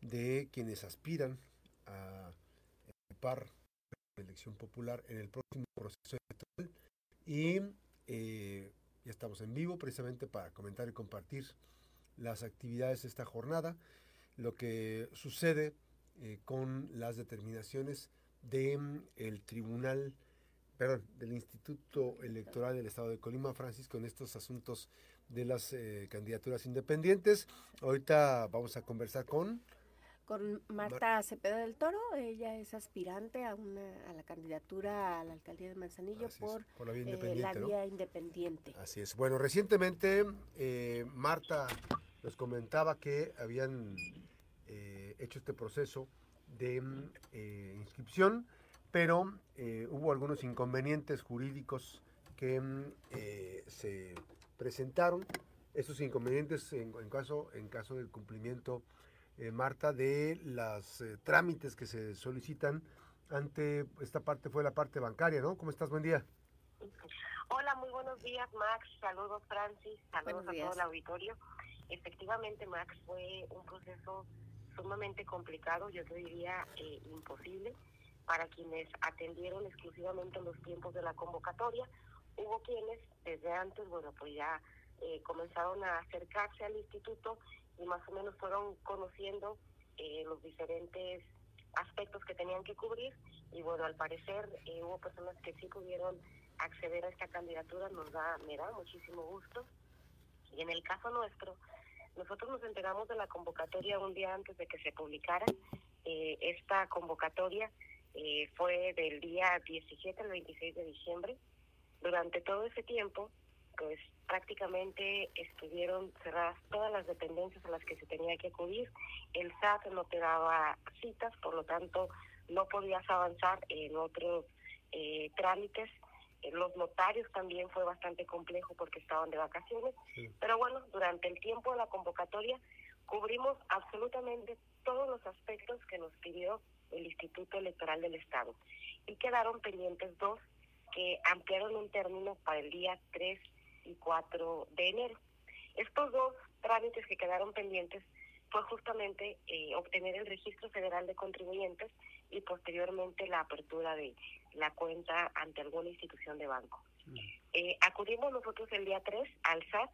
de quienes aspiran a ocupar la elección popular en el próximo proceso electoral. Y eh, ya estamos en vivo precisamente para comentar y compartir las actividades de esta jornada, lo que sucede eh, con las determinaciones del el Tribunal, perdón, del Instituto Electoral del Estado de Colima, Francisco, en estos asuntos de las eh, candidaturas independientes. Ahorita vamos a conversar con con Marta Cepeda del Toro. Ella es aspirante a, una, a la candidatura a la alcaldía de Manzanillo por, la vía, independiente, Así es. Bueno, recientemente eh, Marta nos comentaba que habían eh, hecho este proceso de eh, inscripción, pero hubo algunos inconvenientes jurídicos que se presentaron. Esos inconvenientes en, en, caso, en caso del cumplimiento eh, Marta, de los eh, trámites que se solicitan ante esta parte, fue la parte bancaria, ¿no? ¿Cómo estás? Buen día. Hola, muy buenos días, Max. Saludos, Francis. Saludos a todo el auditorio. Efectivamente, Max, fue un proceso sumamente complicado, yo te diría eh, imposible, para quienes atendieron exclusivamente los tiempos de la convocatoria. Hubo quienes desde antes, bueno, pues ya comenzaron a acercarse al instituto y más o menos fueron conociendo eh, los diferentes aspectos que tenían que cubrir y bueno, al parecer eh, hubo personas que sí pudieron acceder a esta candidatura, nos da, me da muchísimo gusto. Y en el caso nuestro, nosotros nos enteramos de la convocatoria un día antes de que se publicara. Eh, esta convocatoria fue del día 17 al 26 de diciembre. Durante todo ese tiempo, pues prácticamente estuvieron cerradas todas las dependencias a las que se tenía que acudir. El SAT no te daba citas, por lo tanto no podías avanzar en otros eh, trámites. los notarios también fue bastante complejo porque estaban de vacaciones. Pero bueno, durante el tiempo de la convocatoria cubrimos absolutamente todos los aspectos que nos pidió el Instituto Electoral del Estado. Y quedaron pendientes dos que ampliaron un término para el día 3 y 4 de enero. Estos dos trámites que quedaron pendientes fue justamente eh, obtener el registro federal de contribuyentes y posteriormente la apertura de la cuenta ante alguna institución de banco. Mm. Eh, acudimos nosotros el día 3 al SAT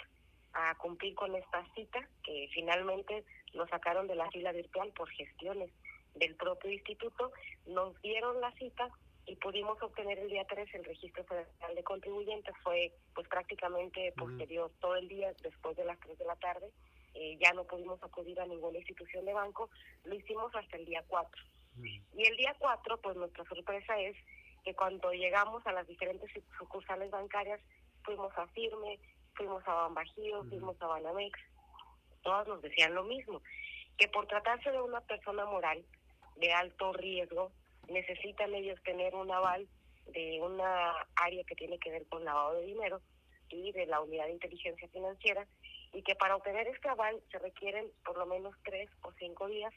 a cumplir con esta cita que finalmente nos sacaron de la fila virtual por gestiones del propio instituto, nos dieron la cita y pudimos obtener el día 3 el registro federal de contribuyentes. Fue pues prácticamente posterior todo el día, después de las 3 de la tarde. Eh, ya no pudimos acudir a ninguna institución de banco, lo hicimos hasta el día 4. Y el día 4, pues nuestra sorpresa es que cuando llegamos a las diferentes sucursales bancarias, fuimos a Firme, fuimos a Banbajío, fuimos a Banamex, todas nos decían lo mismo, que por tratarse de una persona moral de alto riesgo, necesitan ellos tener un aval de una área que tiene que ver con lavado de dinero y de la unidad de inteligencia financiera y que para obtener este aval se requieren por lo menos tres o cinco días,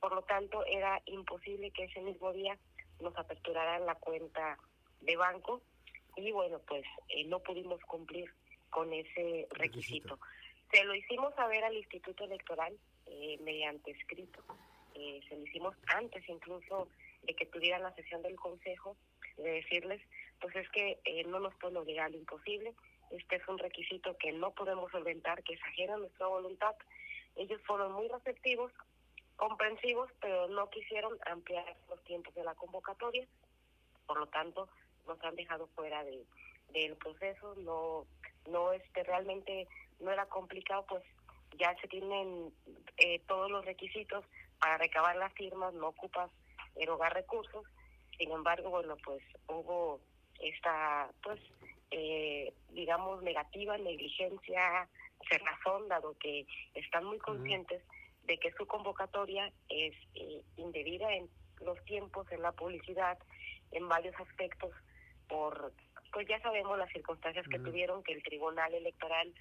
por lo tanto era imposible que ese mismo día nos aperturaran la cuenta de banco. Y bueno pues eh, no pudimos cumplir con ese requisito. Se lo hicimos saber al Instituto Electoral eh, mediante escrito, eh, se lo hicimos antes incluso de que tuvieran la sesión del consejo, de decirles, pues es que eh, no nos pueden obligar a lo imposible, este es un requisito que no podemos solventar, que es ajeno a nuestra voluntad. Ellos fueron muy receptivos, comprensivos, pero no quisieron ampliar los tiempos de la convocatoria, por lo tanto nos han dejado fuera de, del proceso, no, no este realmente no era complicado, pues ya se tienen eh, todos los requisitos para recabar las firmas, no ocupas erogar recursos. Sin embargo, bueno, pues hubo esta, pues, eh, digamos, negativa, negligencia, cerrazón, dado que están muy conscientes de que su convocatoria es eh, indebida en los tiempos, en la publicidad, en varios aspectos, por, pues ya sabemos las circunstancias que tuvieron, que el Tribunal Electoral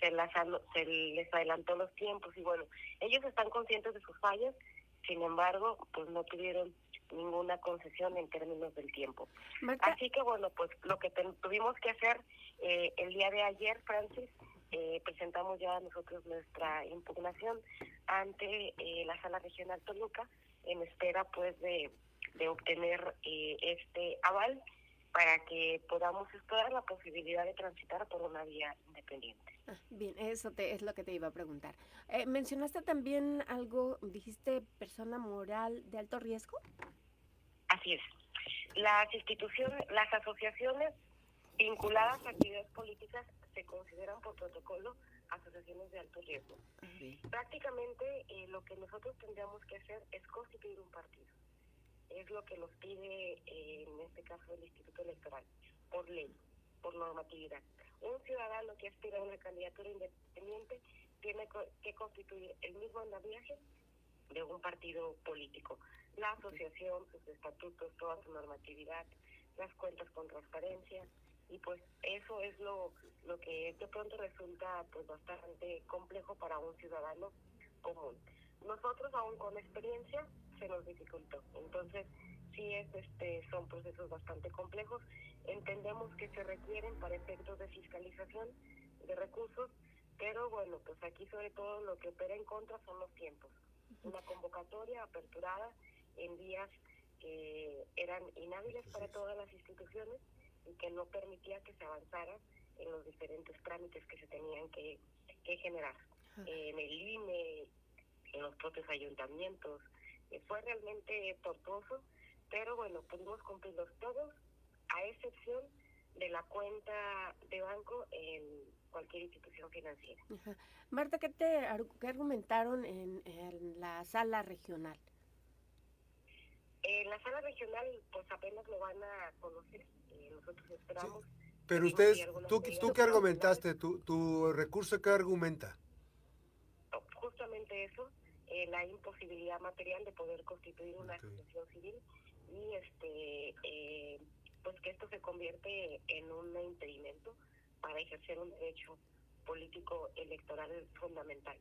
se, las, se les adelantó los tiempos y bueno, ellos están conscientes de sus fallas sin embargo, pues no tuvieron ninguna concesión en términos del tiempo. Así que bueno, pues lo que tuvimos que hacer eh, el día de ayer, Francis, eh, presentamos ya nosotros nuestra impugnación ante eh, la sala regional Toluca en espera pues de, de obtener eh, este aval para que podamos explorar la posibilidad de transitar por una vía independiente. Ah, bien, eso te, es lo que te iba a preguntar. Eh, mencionaste también algo, dijiste persona moral de alto riesgo. Así es. Las instituciones, las asociaciones vinculadas a actividades políticas se consideran por protocolo asociaciones de alto riesgo. Prácticamente eh, lo que nosotros tendríamos que hacer es constituir un partido. Es lo que nos pide, eh, en este caso, el Instituto Electoral, por ley, por normatividad. Un ciudadano que aspira a una candidatura independiente tiene que constituir el mismo andamiaje de un partido político. La asociación, sus estatutos, toda su normatividad, las cuentas con transparencia, y pues eso es lo, lo que de pronto resulta pues bastante complejo para un ciudadano común. Nosotros aún con experiencia se nos dificultó, entonces sí es este son procesos bastante complejos, entendemos que se requieren para efectos de fiscalización de recursos, pero bueno, pues aquí sobre todo lo que opera en contra son los tiempos. Una convocatoria aperturada en días que eran inhábiles para todas las instituciones y que no permitía que se avanzara en los diferentes trámites que se tenían que, generar. en el INE, en los propios ayuntamientos. Eh, fue realmente tortuoso, pero bueno, pudimos cumplirlos todos, a excepción de la cuenta de banco en cualquier institución financiera. Marta, ¿qué, te, qué argumentaron en, en la sala regional? En la sala regional, pues apenas lo van a conocer nosotros esperamos. Pero ustedes, ¿tú, ¿tú qué argumentaste? ¿Tu, ¿Tu recurso qué argumenta? Justamente eso, eh, la imposibilidad material de poder constituir una asociación civil y este eh, pues que esto se convierte en un impedimento para ejercer un derecho político electoral fundamental.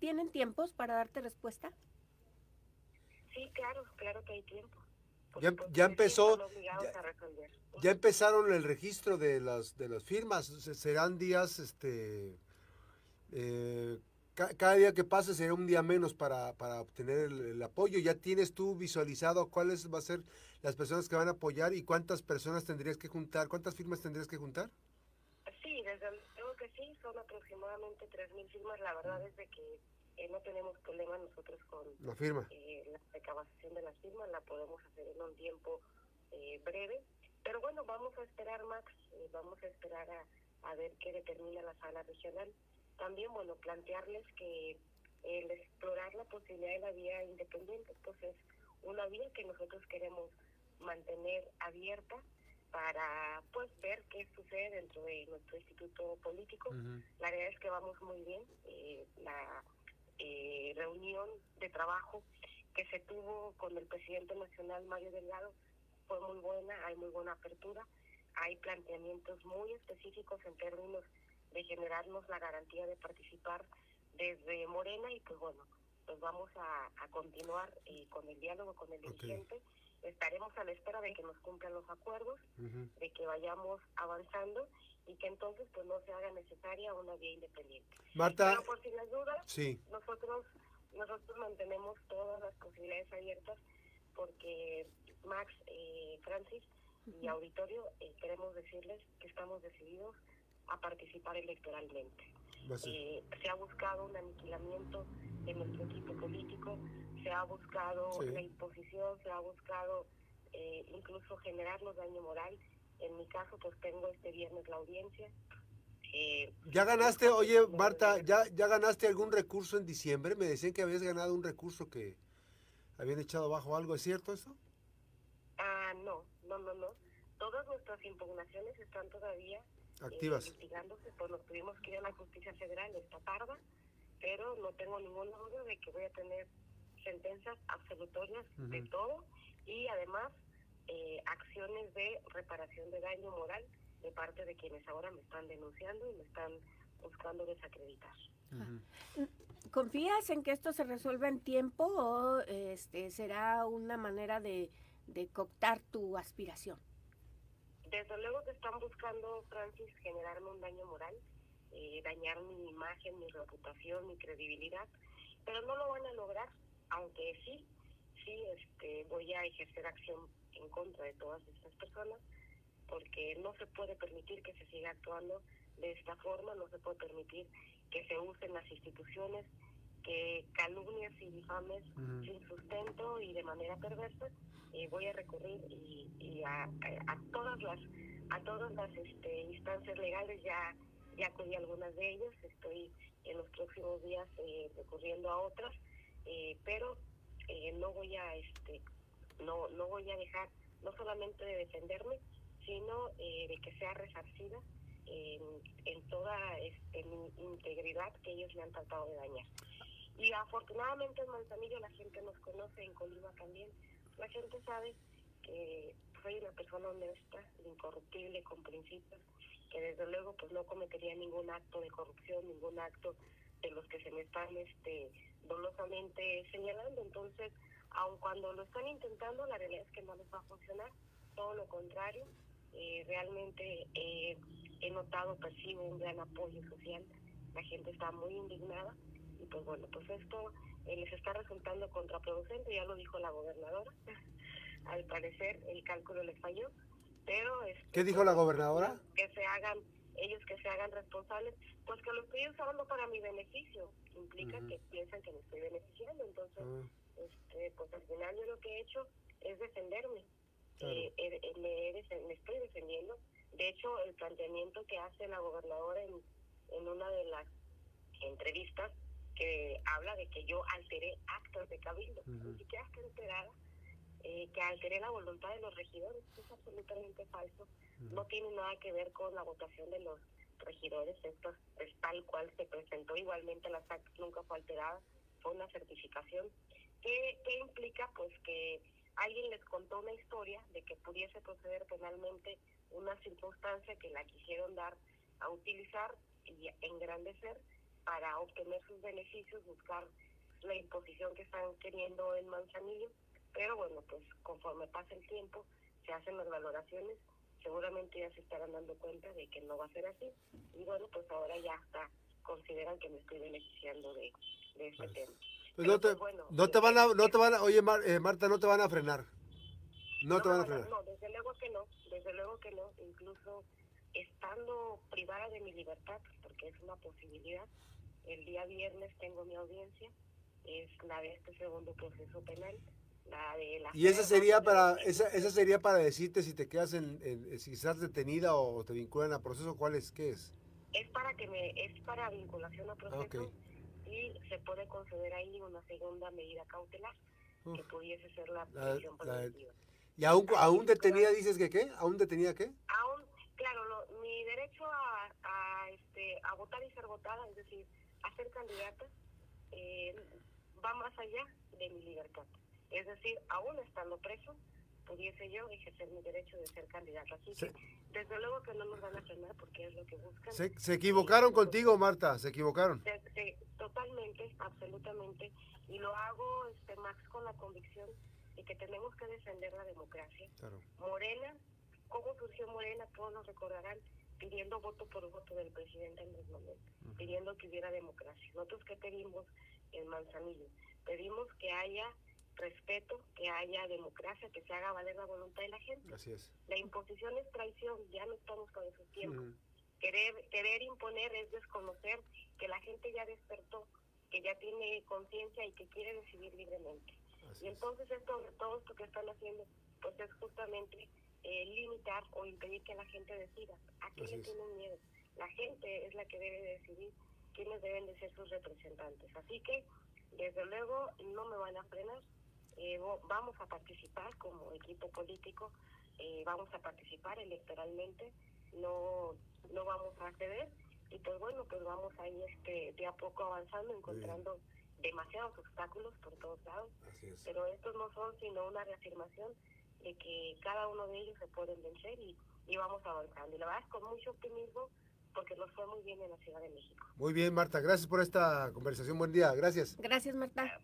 ¿Tienen tiempos para darte respuesta? Sí, claro, claro que hay tiempo. Ya, ya empezó, ya, empezaron el registro de las de las firmas. Serán días, este, eh, cada día que pase será un día menos para, para obtener el, apoyo. ¿Ya tienes tú visualizado cuáles van a ser las personas que van a apoyar y cuántas personas tendrías que juntar? ¿Cuántas firmas tendrías que juntar? Sí, desde luego que sí, son aproximadamente 3.000 firmas. La verdad es de que eh, no tenemos problema nosotros con la firma. Eh, la recabación de las firmas, la podemos hacer en un tiempo eh, breve. Pero bueno, vamos a esperar, Max, vamos a esperar a, a ver qué determina la sala regional. También, bueno, plantearles que el explorar la posibilidad de la vía independiente, pues es una vía que nosotros queremos mantener abierta para pues ver qué sucede dentro de nuestro instituto político. La verdad es que vamos muy bien. Eh, la eh, reunión de trabajo que se tuvo con el presidente nacional Mario Delgado fue muy buena, hay muy buena apertura, hay planteamientos muy específicos en términos de generarnos la garantía de participar desde Morena y pues bueno, pues vamos a, continuar eh, con el diálogo con el dirigente. Estaremos a la espera de que nos cumplan los acuerdos, de que vayamos avanzando y que entonces pues no se haga necesaria una vía independiente. Marta, Pero por si las dudas, nosotros nosotros mantenemos todas las posibilidades abiertas porque Max, eh, Francis y auditorio eh, queremos decirles que estamos decididos a participar electoralmente. Eh, se ha buscado un aniquilamiento de nuestro equipo político, se ha buscado la imposición, se ha buscado eh, incluso generarnos daño moral en mi caso, pues tengo este viernes la audiencia. Eh, ¿Ya ganaste, oye Marta, ¿ya, ¿ya ganaste algún recurso en diciembre? Me decían que habías ganado un recurso que habían echado abajo algo, ¿es cierto eso? Ah, no, no, no, no. Todas nuestras impugnaciones están todavía activas. investigándose, pues nos tuvimos que ir a la justicia federal esta tarde, pero no tengo ninguna duda de que voy a tener sentencias absolutorias de todo y además eh, acciones de reparación de daño moral de parte de quienes ahora me están denunciando y me están buscando desacreditar. ¿Confías en que esto se resuelva en tiempo o este, será una manera de, de cooptar tu aspiración? Desde luego que están buscando, Francis, generarme un daño moral, eh, dañar mi imagen, mi reputación, mi credibilidad. pero no lo van a lograr, aunque sí, sí este, voy a ejercer acción en contra de todas estas personas, porque no se puede permitir que se siga actuando de esta forma, no se puede permitir que se usen las instituciones, que calumnias y difames sin sustento y de manera perversa, eh, voy a recurrir y, a, todas las a todas las este, instancias legales ya ya acudí a algunas de ellas, estoy en los próximos días eh, recurriendo a otras, eh, pero eh, no voy a este no no voy a dejar no solamente de defenderme, sino de que sea resarcida en, en toda este, mi integridad que ellos me han tratado de dañar. Y afortunadamente en Manzanillo la gente nos conoce, en Colima también. La gente sabe que soy una persona honesta, incorruptible, con principios, que desde luego pues no cometería ningún acto de corrupción, ningún acto de los que se me están este dolosamente señalando. Entonces, aun cuando lo están intentando, la realidad es que no les va a funcionar, todo lo contrario. Eh, realmente eh, he notado, percibo un gran apoyo social, la gente está muy indignada y pues bueno, pues esto eh, les está resultando contraproducente, ya lo dijo la gobernadora, al parecer el cálculo les falló, pero... Este, ¿Qué dijo la gobernadora? Que se hagan, ellos que se hagan responsables, pues que lo estoy usando para mi beneficio, implica que piensan que me estoy beneficiando, entonces, ah. este, pues al final yo lo que he hecho es defenderme, eh, eh, me, me, estoy defendiendo, de hecho el planteamiento que hace la gobernadora en, en una de las entrevistas que habla de que yo alteré actos de cabildo, ni siquiera está enterada eh, que alteré la voluntad de los regidores, es absolutamente falso, no tiene nada que ver con la votación de los regidores, esto es, tal cual se presentó, igualmente la SAC nunca fue alterada, fue una certificación, ¿Qué, ¿Qué implica? Pues que alguien les contó una historia de que pudiese proceder penalmente una circunstancia que la quisieron dar a utilizar y engrandecer para obtener sus beneficios, buscar la imposición que están queriendo en Manzanillo. Pero bueno, pues conforme pasa el tiempo, se hacen las valoraciones, seguramente ya se estarán dando cuenta de que no va a ser así. Y bueno, pues ahora ya está, consideran que me estoy beneficiando de, de este pues, tema. Pues no, te, pues no te van a, no te van a, oye eh, Marta, no te van a frenar. No, te van a frenar. No, desde luego que no, desde luego que no. Incluso estando privada de mi libertad, porque es una posibilidad, el día viernes tengo mi audiencia, es la de este segundo proceso penal. La de la y esa sería para esa, esa sería para decirte si te quedas en, si estás detenida o te vinculan a proceso cuál es qué es es para que me es para vinculación a proceso y se puede conceder ahí una segunda medida cautelar que pudiese ser la prisión preventiva. Y aún aún detenida dices que qué aún detenida qué aún claro mi derecho a, a este a votar y ser votada es decir a ser candidata eh, va más allá de mi libertad. Es decir, aún estando preso, pudiese yo ejercer mi derecho de ser candidata. Así que, desde luego que no nos van a frenar porque es lo que buscan. Se, equivocaron contigo, Marta, se equivocaron. totalmente, absolutamente. Y lo hago, este, Max, con la convicción de que tenemos que defender la democracia. Morena, ¿cómo surgió Morena? Todos nos recordarán pidiendo voto por voto del presidente en el momento, pidiendo que hubiera democracia. Nosotros que pedimos en Manzanillo, pedimos que haya respeto, que haya democracia, que se haga valer la voluntad de la gente. Así es. La imposición es traición, ya no estamos con esos tiempos. Querer, querer imponer es desconocer que la gente ya despertó, que ya tiene conciencia y que quiere decidir libremente. y entonces esto, todo esto que están haciendo, pues es justamente eh, limitar o impedir que la gente decida. ¿A qué le tienen miedo? La gente es la que debe decidir quiénes deben de ser sus representantes. Así que, desde luego, no me van a frenar. Eh, vamos a participar como equipo político, eh, vamos a participar electoralmente, no, no vamos a ceder y pues bueno, pues vamos ahí este, de a poco avanzando, encontrando demasiados obstáculos por todos lados, pero estos no son sino una reafirmación de que cada uno de ellos se pueden vencer y, y vamos avanzando. Y la verdad es con mucho optimismo porque nos fue muy bien en la Ciudad de México. Muy bien, Marta. Gracias por esta conversación. Buen día. Gracias. Gracias, Marta.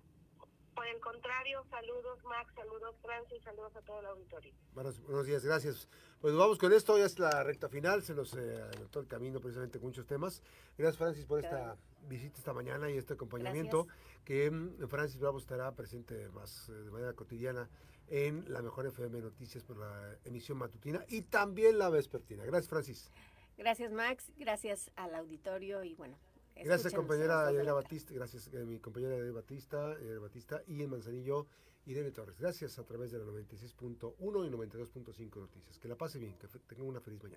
Por el contrario, saludos Max, saludos Francis, saludos a todo el auditorio. Buenos, buenos días, gracias. Pues vamos con esto, ya es la recta final, se nos eh, adelantó el camino precisamente con muchos temas. Gracias Francis por esta visita esta mañana y este acompañamiento, que mm, Francis Bravo estará presente más eh, de manera cotidiana en la Mejor FM Noticias por la emisión matutina y también la vespertina. Gracias Francis. Gracias Max, gracias al auditorio y bueno, Gracias, compañera Yaira Batista. Gracias, eh, mi compañera Yaira Batista, Batista y en Manzanillo, Irene Torres. Gracias a través de la 96.1 y 92.5 Noticias. Que la pase bien, que tenga una feliz mañana.